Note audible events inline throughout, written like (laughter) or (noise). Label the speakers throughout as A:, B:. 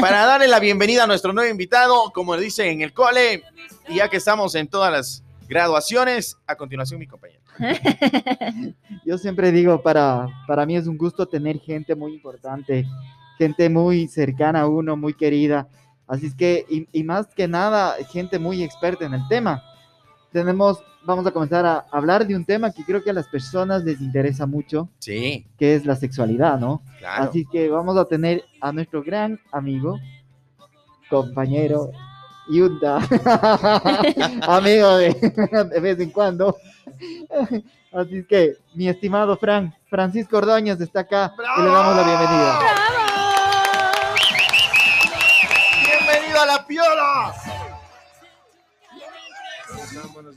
A: para darle la bienvenida a nuestro nuevo invitado, como le dice en el cole, y ya que estamos en todas las graduaciones, a continuación mi compañero. (laughs)
B: Yo siempre digo, para, para mí es un gusto tener gente muy importante, gente muy cercana a uno, muy querida. Así es que, y, y más que nada, gente muy experta en el tema. Tenemos, vamos a comenzar a hablar de un tema que creo que a las personas les interesa mucho,
A: Sí,
B: que es la sexualidad, ¿no?
A: claro.
B: Así que vamos a tener a nuestro gran amigo, compañero, Yunda, (laughs) amigo de, de vez en cuando. Así que, mi estimado Fran, Francisco Ordóñez está acá y le damos la bienvenida.
A: ¡Bienvenido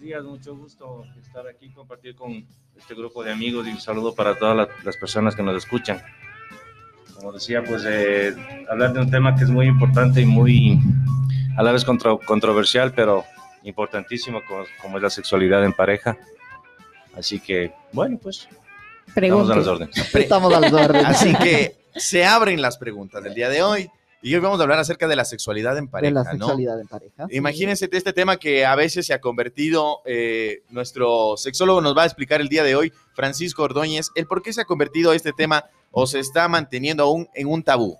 C: días, mucho gusto estar aquí, compartir con este grupo de amigos y un saludo para todas la- las personas que nos escuchan. Como decía, pues eh, hablar de un tema que es muy importante y muy a la vez contro- controversial, pero importantísimo como, como es la sexualidad en pareja. Así que, bueno, pues estamos a las órdenes.
B: Estamos a las órdenes.
A: Así que se abren las preguntas del día de hoy. Y hoy vamos a hablar acerca de la sexualidad en
B: de
A: pareja,
B: la
A: ¿no?
B: sexualidad en pareja.
A: Imagínense de este tema que a veces se ha convertido, eh, nuestro sexólogo nos va a explicar el día de hoy, Francisco Ordóñez, el por qué se ha convertido este tema o se está manteniendo aún en un tabú.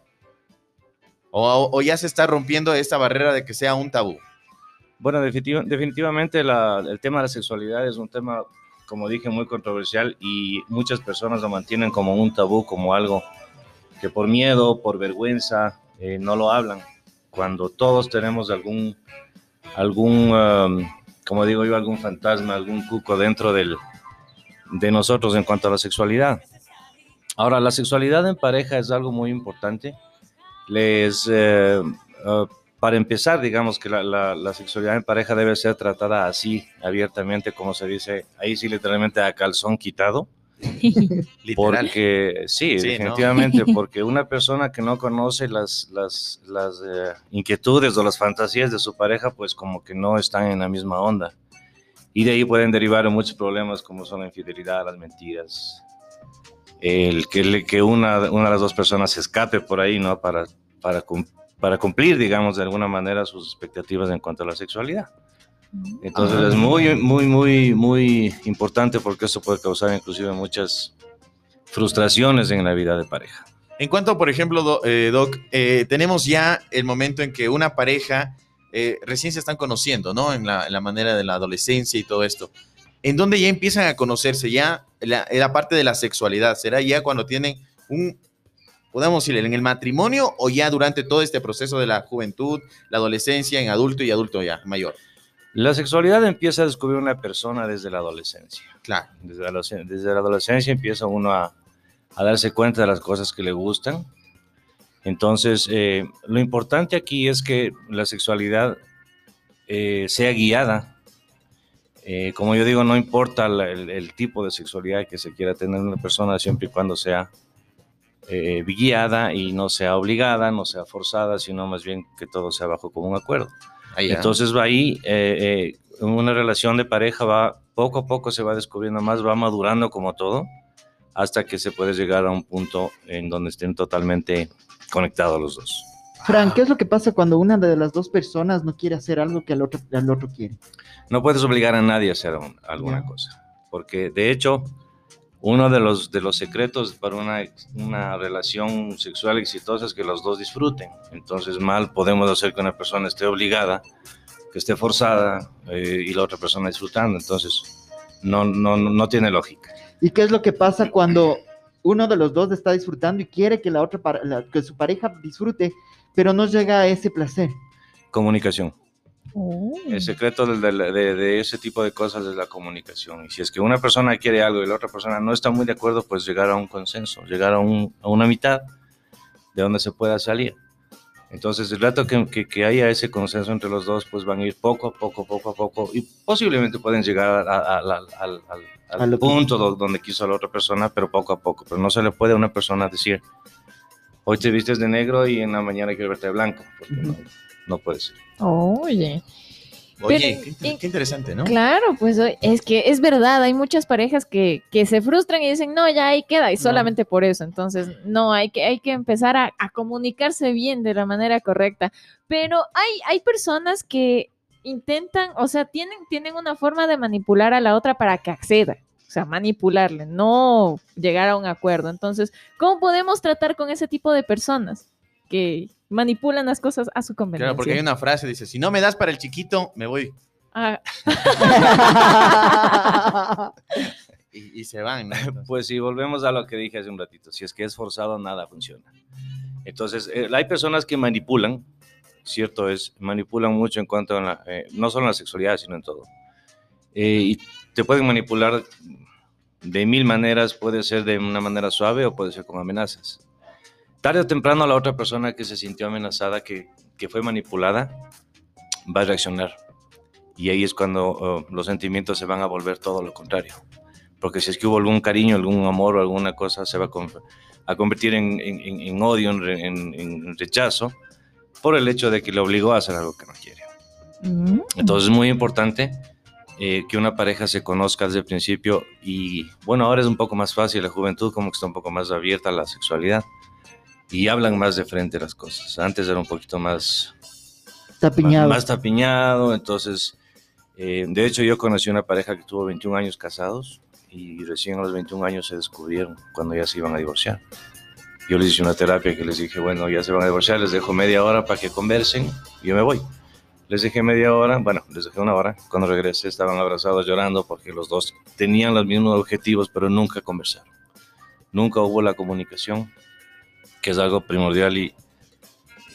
A: O, o ya se está rompiendo esta barrera de que sea un tabú.
C: Bueno, definitiva- definitivamente la- el tema de la sexualidad es un tema, como dije, muy controversial y muchas personas lo mantienen como un tabú, como algo que por miedo, por vergüenza, eh, no lo hablan. Cuando todos tenemos algún, algún um, como digo yo, algún fantasma, algún cuco dentro del, de nosotros en cuanto a la sexualidad. Ahora, la sexualidad en pareja es algo muy importante. Les, eh, uh, para empezar, digamos que la, la- la sexualidad en pareja debe ser tratada así, abiertamente, como se dice, ahí sí literalmente a calzón quitado. (laughs) Porque sí,
A: Sí, ¿no?
C: definitivamente, (laughs) porque una persona que no conoce las, las, las eh, inquietudes o las fantasías de su pareja, pues como que no están en la misma onda. Y de ahí pueden derivar muchos problemas como son la infidelidad, las mentiras, el que, le- que una, una de las dos personas se escape por ahí, ¿no? Para, para, cum- para cumplir, digamos, de alguna manera sus expectativas en cuanto a la sexualidad. Entonces
A: Ah.
C: es muy, muy, muy, muy importante porque eso puede causar inclusive muchas frustraciones en la vida de pareja.
A: En cuanto, por ejemplo, Do- eh, Doc, eh, tenemos ya el momento en que una pareja eh, recién se están conociendo, ¿no? En la, en la manera de la adolescencia y todo esto. En donde ya empiezan a conocerse ya la, la parte de la sexualidad. ¿Será ya cuando tienen un, podemos decir, en el matrimonio o ya durante todo este proceso de la juventud, la adolescencia, en adulto y adulto ya mayor?
C: La sexualidad empieza a descubrir una persona desde la adolescencia.
A: Claro.
C: Desde la, adolesc- desde la adolescencia empieza uno a, a darse cuenta de las cosas que le gustan. Entonces, eh, lo importante aquí es que la sexualidad eh, sea guiada. Eh, como yo digo, no importa la- el, el tipo de sexualidad que se quiera tener una persona, siempre y cuando sea guiada y no sea obligada, no sea forzada, sino más bien que todo sea bajo común acuerdo.
A: Ya.
C: Entonces va ahí, eh, eh, una relación de pareja va, poco a poco se va descubriendo más, va madurando como todo, hasta que se puede llegar a un punto en donde estén totalmente conectados los dos.
B: Fran, ¿qué es lo que pasa cuando una de las dos personas no quiere hacer algo que el otro, el otro quiere?
C: No puedes obligar a nadie a hacer un- alguna cosa, porque de hecho, uno de los, de los secretos para una, una relación sexual exitosa es que los dos disfruten. Entonces, mal podemos hacer que una persona esté obligada, que esté forzada eh, y la otra persona disfrutando. Entonces, no, no, no tiene lógica.
B: ¿Y qué es lo que pasa cuando uno de los dos está disfrutando y quiere que la otra la- que su pareja disfrute, pero no llega a ese placer?
C: Comunicación.
D: Oh.
C: El secreto de, de- de- de ese tipo de cosas es la comunicación. Y si es que una persona quiere algo y la otra persona no está muy de acuerdo, pues llegar a un consenso, llegar a, un- a una mitad de donde se pueda salir. Entonces, el rato que, que- que haya ese consenso entre los dos, pues van a ir poco a poco, poco a poco, y posiblemente pueden llegar a- a- a- al- al, al- al
B: A lo que-
C: punto do- donde quiso la otra persona, pero poco a poco. Pero no se le puede a una persona decir, hoy te vistes de negro y en la mañana quiero verte de blanco, porque no, no puede ser.
D: Oye.
A: Oye,
D: Pero,
A: qué, qué interesante, ¿no?
D: Claro, pues es que es verdad, hay muchas parejas que, que se frustran y dicen, no, ya ahí queda, y
B: No.
D: solamente por eso. Entonces, no, hay que, hay que empezar a, a comunicarse bien de la manera correcta. Pero hay, hay personas que intentan, o sea, tienen, tienen una forma de manipular a la otra para que acceda. O sea, manipularle, no llegar a un acuerdo. Entonces, ¿cómo podemos tratar con ese tipo de personas que manipulan las cosas a su conveniencia?
A: Claro, porque hay una frase, dice, si no me das para el chiquito, me voy.
D: Ah, (laughs)
A: Y, y se van, ¿no? (laughs)
C: Pues si volvemos a lo que dije hace un ratito, si es que es forzado, nada funciona. Entonces, eh, hay personas que manipulan, cierto es, manipulan mucho en cuanto a la, eh, no solo en la sexualidad, sino en todo. Eh, y te pueden manipular de mil maneras, puede ser de una manera suave o puede ser con amenazas. Tarde o temprano la otra persona que se sintió amenazada, que, que fue manipulada, va a reaccionar. Y ahí es cuando oh, los sentimientos se van a volver todo lo contrario porque si es que hubo algún cariño, algún amor o alguna cosa, se va a, a convertir en, en- en- odio, en- en rechazo, por el hecho de que le obligó a hacer algo que no quiere.
D: mm.
C: Entonces es muy importante eh, que una pareja se conozca desde el principio y bueno, ahora es un poco más fácil, la juventud como que está un poco más abierta a la sexualidad y hablan más de frente las cosas. Antes era un poquito más,
B: Tapiñado.
C: más, más tapiñado, entonces, eh, de hecho yo conocí una pareja que tuvo 21 años casados y recién a los 21 años se descubrieron cuando ya se iban a divorciar. Yo les hice una terapia que les dije, bueno, ya se van a divorciar, les dejo media hora para que conversen y yo me voy. Les dejé media hora, bueno, les dejé una hora. Cuando regresé estaban abrazados llorando porque los dos tenían los mismos objetivos, pero nunca conversaron. Nunca hubo la comunicación, que es algo primordial y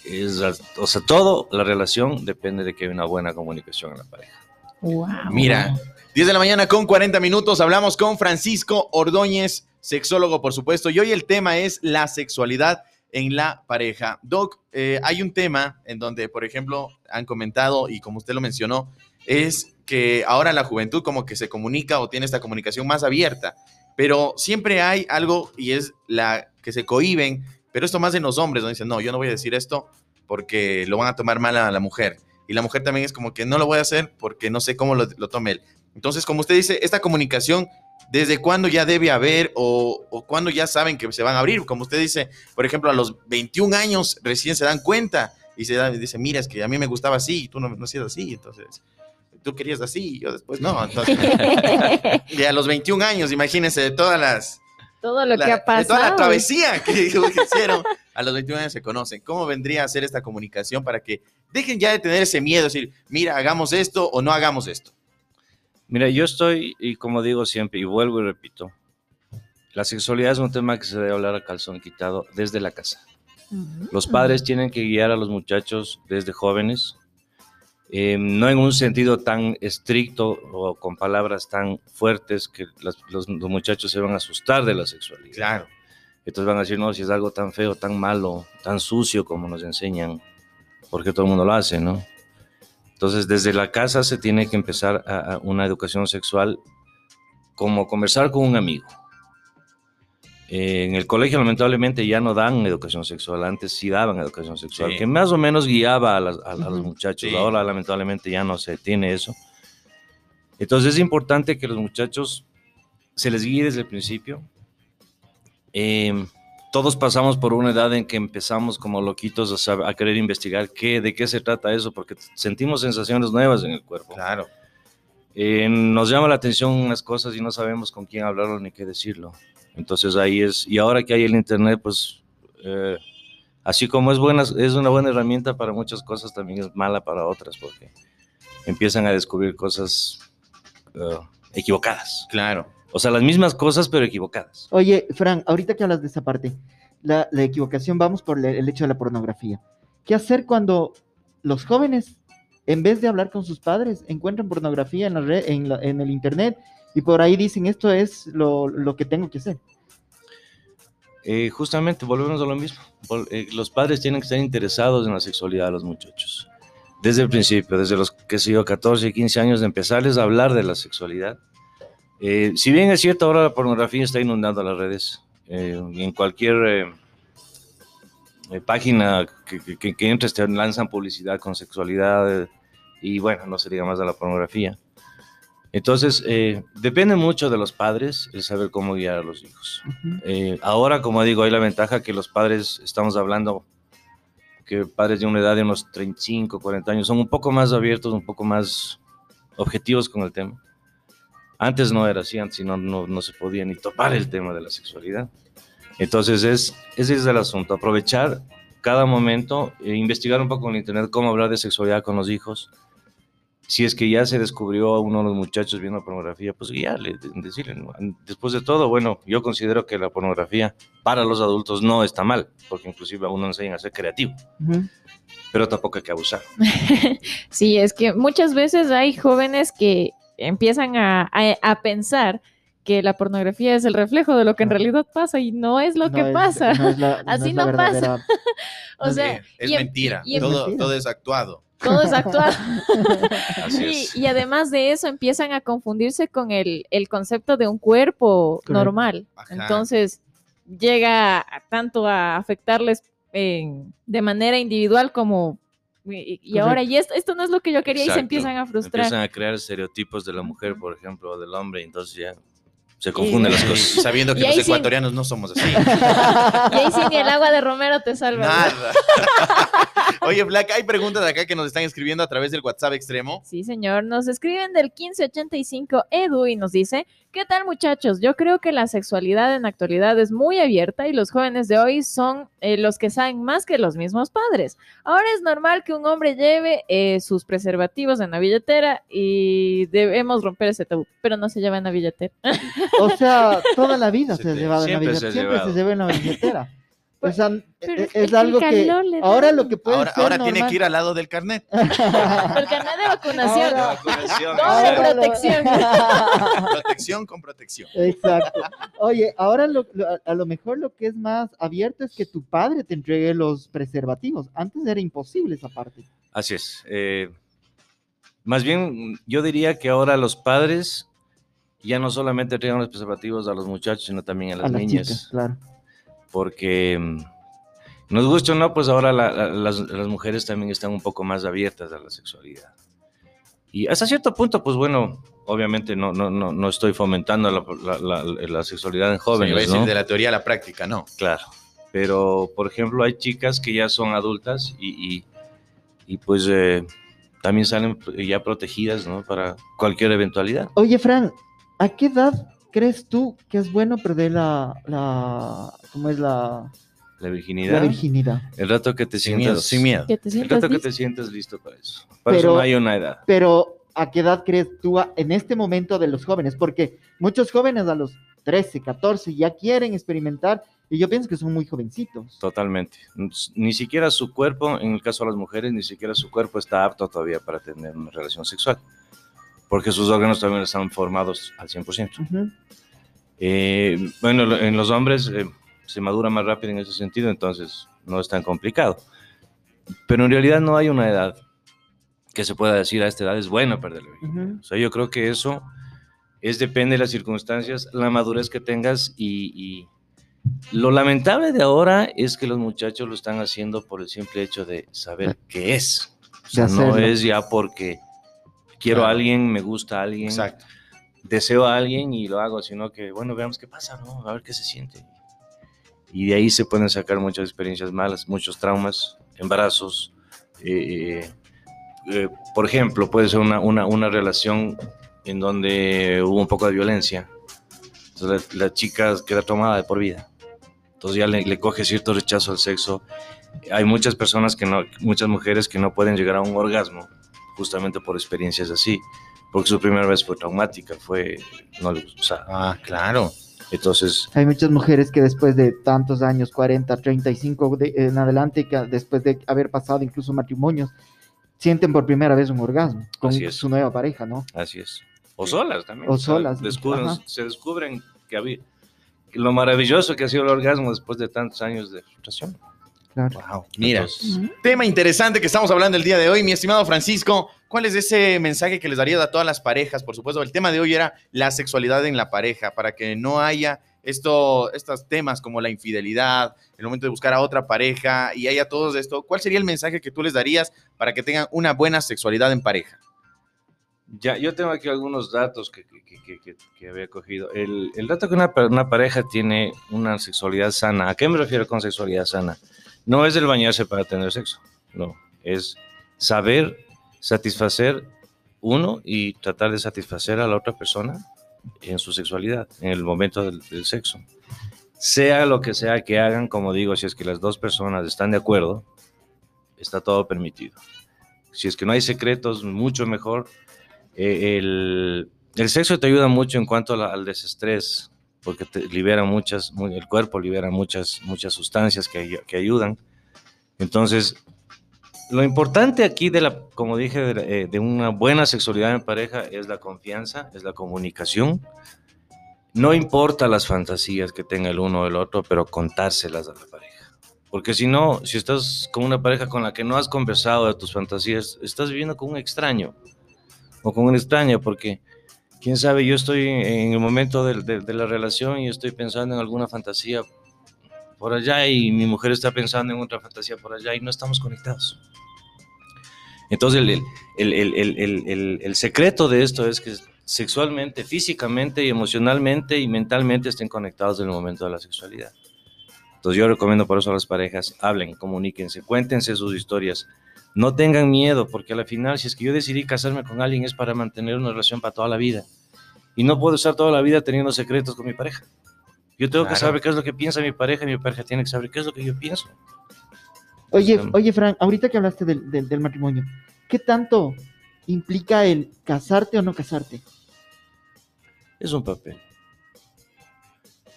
C: es, o sea, todo la relación depende de que haya una buena comunicación en la pareja.
D: Wow.
A: Mira, 10 de la mañana con 40 minutos, hablamos con Francisco Ordóñez, sexólogo, por supuesto, y hoy el tema es la sexualidad en la pareja. Doc, eh, hay un tema en donde, por ejemplo, han comentado, y como usted lo mencionó, es que ahora la juventud como que se comunica o tiene esta comunicación más abierta, pero siempre hay algo y es la que se cohiben, pero esto más en los hombres, donde dicen, no, yo no voy a decir esto porque lo van a tomar mal a la mujer. Y la mujer también es como que no lo voy a hacer porque no sé cómo lo, lo tome él. Entonces, como usted dice, esta comunicación, ¿desde cuándo ya debe haber o, o cuándo ya saben que se van a abrir? Como usted dice, por ejemplo, a los 21 años recién se dan cuenta y se dan, dice, mira, es que a mí me gustaba así y tú no, no hacías así, entonces tú querías así y yo después no. Entonces, (laughs) y a los 21 años, imagínense de todas las...
D: Todo lo
A: la-
D: que ha
A: de toda la
D: pasado.
A: travesía (laughs) que, que (laughs) hicieron, a los 21 años se conocen. ¿Cómo vendría a ser esta comunicación para que dejen ya de tener ese miedo, decir, mira, hagamos esto o no hagamos esto?
C: Mira, yo estoy, y como digo siempre, y vuelvo y repito, la sexualidad es un tema que se debe hablar a calzón quitado desde la casa. Los padres tienen que guiar a los muchachos desde jóvenes, eh, no en un sentido tan estricto o con palabras tan fuertes que las- los, los muchachos se van a asustar de la sexualidad.
A: Claro.
C: Entonces van a decir, no, si es algo tan feo, tan malo, tan sucio como nos enseñan, porque todo el mundo lo hace, ¿no? Entonces, desde la casa se tiene que empezar a, a una educación sexual como conversar con un amigo. Eh, en el colegio lamentablemente ya no dan educación sexual, antes sí daban educación sexual,
A: Sí.
C: que más o menos guiaba a, las- a- a los muchachos,
A: Sí.
C: ahora lamentablemente ya no se tiene eso. Entonces es importante que los muchachos se les guíe desde el principio. Eh, todos pasamos por una edad en que empezamos como loquitos a querer investigar qué, de qué se trata eso, porque sentimos sensaciones nuevas en el cuerpo.
A: Claro.
C: Eh, nos llama la atención unas cosas y no sabemos con quién hablarlo ni qué decirlo. Entonces ahí es, y ahora que hay el Internet, pues eh, así como es, buena, es una buena herramienta para muchas cosas, también es mala para otras, porque empiezan a descubrir cosas eh, equivocadas.
A: Claro.
C: O sea, las mismas cosas, pero equivocadas.
B: Oye, Fran, ahorita que hablas de esa parte, la, la equivocación, vamos por el hecho de la pornografía. ¿Qué hacer cuando los jóvenes, en vez de hablar con sus padres, encuentran pornografía en, la red, en, la- en el internet y por ahí dicen esto es lo, lo que tengo que hacer?
C: Eh, justamente, volvemos a lo mismo. Eh, los padres tienen que estar interesados en la sexualidad de los muchachos. Desde el principio, desde los, qué sé yo, 14, 15 años, de empezarles a hablar de la sexualidad. Eh, si bien es cierto, ahora la pornografía está inundando las redes. eh, en cualquier página que, que, que- entres te lanzan publicidad con sexualidad. y bueno, no se diga más de la pornografía. Entonces, eh, depende mucho de los padres el saber cómo guiar a los hijos.
B: Ujú.
C: Eh, ahora, como digo, hay la ventaja que los padres, estamos hablando que padres de una edad de unos 35, 40 años, son un poco más abiertos, un poco más objetivos con el tema. Antes no era así, antes no, no, no se podía ni topar el tema de la sexualidad. Entonces, es, ese es el asunto, aprovechar cada momento, e investigar un poco en internet cómo hablar de sexualidad con los hijos. Si es que ya se descubrió a uno de los muchachos viendo pornografía, pues guiarle, de- decirle. Después de todo, bueno, yo considero que la pornografía para los adultos no está mal, porque inclusive a uno enseñan a ser creativo, pero tampoco hay que abusar. (laughs)
D: Sí, es que muchas veces hay jóvenes que empiezan a, a- a pensar que la pornografía es el reflejo de lo que en realidad pasa y no es lo
B: No
D: que
B: es-
D: pasa.
B: no es la- (laughs)
D: Así
B: es
D: no pasa. (laughs) o sea,
A: Sí, es
D: y en-
A: mentira.
D: y
A: todo,
B: mentira.
A: todo es actuado.
D: todo es actual. (laughs)
C: Así
D: Y,
C: es.
D: y además de eso empiezan a confundirse con el, el concepto de un cuerpo
B: Correcto.
D: normal.
A: Ajá.
D: Entonces llega a- tanto a afectarles en- de manera individual como... Y, y ahora, y esto, esto no es lo que yo quería y se empiezan a frustrar.
C: Empiezan a crear estereotipos de la mujer, por ejemplo, o del hombre, entonces ya se confunden las
A: Y
C: cosas.
A: sabiendo que los ecuatorianos no somos así. (laughs)
D: Y ahí sí ni el agua de Romero te salva. (laughs)
A: Oye, Black, hay preguntas acá que nos están escribiendo a través del WhatsApp extremo.
D: Sí, señor. Nos escriben del 1585 Edu y nos dice, ¿qué tal muchachos? Yo creo que la sexualidad en la actualidad es muy abierta y los jóvenes de hoy son eh, los que saben más que los mismos padres. Ahora es normal que un hombre lleve eh, sus preservativos en la billetera y debemos romper ese tabú, pero no se lleva en la billetera.
B: O sea, toda la vida se,
A: Se
B: ha llevado en la billetera. Siempre se lleva en la billetera. O sea,
D: Pero
B: e-
D: es
B: es,
D: que
B: algo que ahora lo que puede
A: Ahora,
B: ser
A: ahora tiene que ir al lado del carnet. (laughs)
D: El carnet de vacunación.
B: Ahora- lo-
D: protección. (laughs)
A: Protección con protección.
B: Exacto. Oye, ahora lo- lo- a- lo mejor lo que es más abierto es que tu padre te entregue los preservativos. Antes era imposible esa parte.
C: Así es. eh, más bien, yo diría que ahora los padres ya no solamente entregan los preservativos a los muchachos, sino también a las
B: a las
C: niñas.
B: chicas, claro.
C: Porque mm, nos gusta o no, pues ahora la- la- las, las mujeres también están un poco más abiertas a la sexualidad. Y hasta cierto punto, pues bueno, obviamente no, no, no, no estoy fomentando la, la- la- la sexualidad en
A: Sí, iba a
C: jóvenes,
A: decir
C: ¿no?
A: de la teoría a la práctica, no.
C: Claro. Pero, por ejemplo, hay chicas que ya son adultas y, y- y, pues eh, también salen ya protegidas, ¿no? Para cualquier eventualidad.
B: Oye, Fran, ¿a qué edad crees tú que es bueno perder la, la ¿cómo es la,
C: La
B: la
C: virginidad. El rato que te
A: Sin miedo, sin miedo.
C: El rato que te sientes listo para eso. Para eso
B: Pero-
C: no hay una edad.
B: Pero, ¿a qué edad crees tú a- en este momento de los jóvenes? Porque muchos jóvenes a los 13, 14 ya quieren experimentar y yo pienso que son muy jovencitos.
C: Totalmente. Ni siquiera su cuerpo, en el caso de las mujeres, ni siquiera su cuerpo está apto todavía para tener una relación sexual, porque sus órganos también están formados al 100%.
B: Ujú.
C: Eh, bueno, en los hombres eh, se madura más rápido en ese sentido, entonces no es tan complicado. Pero en realidad no hay una edad que se pueda decir a esta edad es bueno perder la virginidad.
B: Ujú.
C: O sea, yo creo que eso es depende de las circunstancias, la madurez que tengas y, y lo lamentable de ahora es que los muchachos lo están haciendo por el simple hecho de saber qué es. O sea, no es ya porque quiero a
A: Claro.
C: alguien, me gusta a alguien,
A: Exacto.
C: deseo a alguien y lo hago, sino que, bueno, veamos qué pasa, ¿no? A ver qué se siente. Y de ahí se pueden sacar muchas experiencias malas, muchos traumas, embarazos. eh, eh, por ejemplo, puede ser una, una, una relación en donde hubo un poco de violencia. Entonces la, la chica queda tomada de por vida. Entonces ya le, le coge cierto rechazo al sexo. Hay muchas personas que no, muchas mujeres que no pueden llegar a un orgasmo justamente por experiencias así, porque su primera vez fue traumática, fue, no le gustó, o sea,
A: Ah, claro.
C: entonces,
B: Hay muchas mujeres que después de tantos años, 40, 35 de- en adelante, que después de haber pasado incluso matrimonios, sienten por primera vez un orgasmo con
C: Así es.
B: su nueva pareja, ¿no?
C: así es. O solas también.
B: O
C: sea,
B: solas,
C: descubren- se descubren que había, que lo maravilloso que ha sido el orgasmo después de tantos años de frustración.
B: Claro.
A: Wow. Mira,
C: Entonces,
A: tema interesante que estamos hablando el día de hoy, mi estimado Francisco. ¿Cuál es ese mensaje que les darías a todas las parejas? Por supuesto, el tema de hoy era la sexualidad en la pareja, para que no haya esto, estos temas como la infidelidad, el momento de buscar a otra pareja y haya todo esto, ¿cuál sería el mensaje que tú les darías para que tengan una buena sexualidad en pareja?
C: Ya, yo tengo aquí algunos datos que, que, que, que, que había cogido. El, el dato que una pareja tiene una sexualidad sana, ¿a qué me refiero con sexualidad sana? No es el bañarse para tener sexo, no, es saber satisfacer uno y tratar de satisfacer a la otra persona en su sexualidad, en el momento del, sexo. Sea lo que sea que hagan, como digo, si es que las dos personas están de acuerdo, está todo permitido. Si es que no hay secretos, mucho mejor. Eh, el, sexo te ayuda mucho en cuanto al desestrés, porque te muchas, mu- el cuerpo libera muchas, muchas sustancias que, que ayudan. Entonces, lo importante aquí de la, como dije, de, eh, de una buena sexualidad en pareja es la confianza, es la comunicación. No importa las fantasías que tenga el uno o el otro, pero contárselas a la pareja. Porque si no, si estás con una pareja con la que no has conversado de tus fantasías, estás viviendo con un extraño o con una extraña, porque quién sabe, yo estoy en el momento del- de, de la relación y estoy pensando en alguna fantasía por allá y mi mujer está pensando en otra fantasía por allá y no estamos conectados. Entonces, el- el- el- el secreto de esto es que sexualmente, físicamente y emocionalmente y mentalmente estén conectados en el momento de la sexualidad. Entonces yo recomiendo por eso a las parejas, hablen, comuníquense, cuéntense sus historias, no tengan miedo, porque a la final, si es que yo decidí casarme con alguien, es para mantener una relación para toda la vida. Y no puedo estar toda la vida teniendo secretos con mi pareja. Yo tengo que saber qué es lo que piensa mi pareja y mi pareja tiene que saber qué es lo que yo pienso.
B: Oye,
C: Em.
B: oye, Frank, ahorita que hablaste del, del- del matrimonio, ¿qué tanto implica el casarte o no casarte?
C: Es un papel.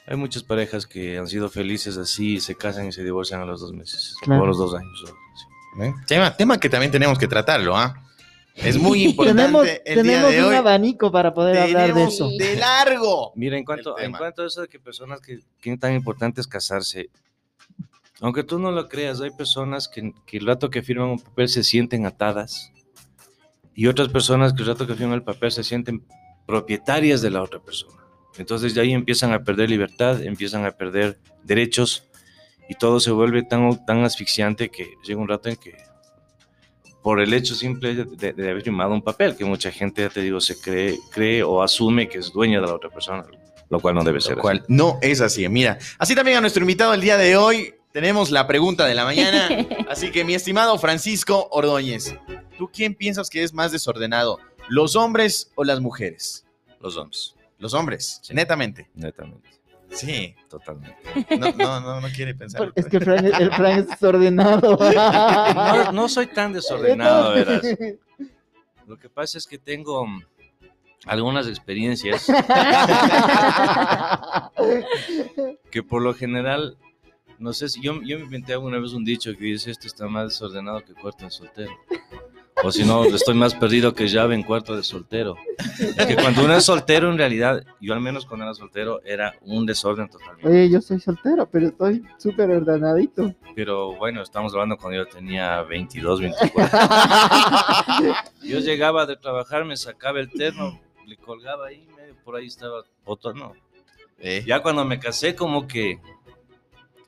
C: Hay muchas parejas que han sido felices así, se casan y se divorcian a los dos meses,
B: Claro.
C: o a los dos años. o- sí.
A: ¿Eh? Tema, tema que también tenemos que tratarlo, ¿ah? Es muy importante
B: tenemos
A: el día
B: tenemos
A: de
B: un
A: hoy.
B: abanico para poder hablar de
A: Tenemos
B: eso.
A: de largo.
C: Mira, en cuanto, en cuanto a eso de que personas que, que tan importante es casarse, aunque tú no lo creas, hay personas que, que el rato que firman un papel se sienten atadas y otras personas que el rato que firman el papel se sienten propietarias de la otra persona. Entonces de ahí empiezan a perder libertad, empiezan a perder derechos y todo se vuelve tan, tan asfixiante que llega un rato en que por el hecho simple de, de- de haber firmado un papel, que mucha gente, ya te digo, se cree, cree o asume que es dueña de la otra persona, lo cual no debe ser
A: Lo cual no es así. Mira, así también a nuestro invitado el día de hoy tenemos la pregunta de la mañana. (laughs) Así que mi estimado Francisco Ordóñez, ¿tú quién piensas que es más desordenado? ¿Los hombres o las mujeres?
C: así. Los hombres,
A: Los hombres,
C: Sí.
A: netamente.
C: netamente,
A: Sí,
C: totalmente.
A: no, no, no, no quiere pensar.
B: Es que Frank, el Frank es desordenado.
C: No, no soy tan desordenado, verás. (laughs) Lo que pasa es que tengo mm, algunas experiencias (laughs) que por lo general, no sé si yo, yo me inventé alguna vez un dicho que dice esto está más desordenado que cuarto de soltero. O si no, estoy más perdido que llave en cuarto de soltero. Es que cuando uno es soltero, en realidad, yo al menos cuando era soltero, era un desorden totalmente.
B: Oye, yo soy soltero, pero estoy súper ordenadito.
C: Pero bueno, estamos hablando cuando yo tenía 22, 24. (laughs) Yo llegaba de trabajar, me sacaba el terno, le colgaba ahí, medio por ahí estaba no.
A: Eh,
C: Ya cuando me casé, como que.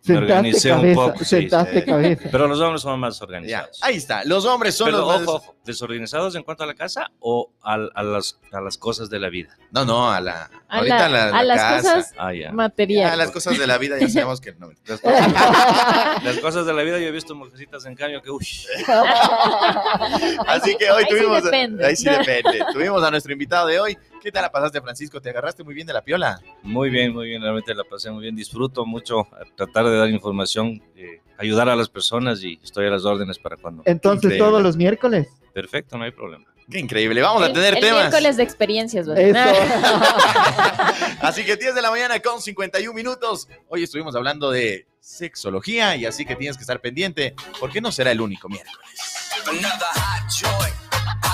B: Sentaste
C: organicé un
B: cabeza,
C: poco, sí,
B: sentaste
A: sí.
B: cabeza.
C: Pero los hombres son más
A: ya,
C: organizados.
A: ahí está. Los hombres son
C: Pero
A: los más...
C: ojo, ojo, ¿desorganizados en cuanto a la casa o al- a, las, a las cosas de la vida?
A: No, no, a la...
D: A,
A: ahorita
D: la-
A: la,
D: a
A: la
D: las
A: casa.
D: cosas
C: Ah, ya.
D: materiales.
A: A las cosas de la vida ya sabemos que no. (laughs)
C: Las cosas, de la vida yo he visto mujercitas en cambio que, uy, (laughs)
A: Así que hoy
D: Ahí sí
A: tuvimos.
D: depende.
A: Ahí sí depende. Tuvimos a nuestro invitado de hoy. ¿Qué tal la pasaste, Francisco? ¿Te agarraste muy bien de la piola?
C: Muy bien, muy bien, realmente la pasé muy bien. Disfruto mucho tratar de dar información, eh, ayudar a las personas y estoy a las órdenes para cuando.
B: Entonces,
A: Increíble.
B: todos los miércoles.
C: Perfecto, no hay problema.
A: Qué increíble. Vamos a tener
D: el
A: temas.
D: miércoles de experiencias, ¿verdad?
B: Eso. (laughs) (laughs)
A: Así que 10 de la mañana con 51 minutos. Hoy estuvimos hablando de sexología y así que tienes que estar pendiente porque no será el único miércoles.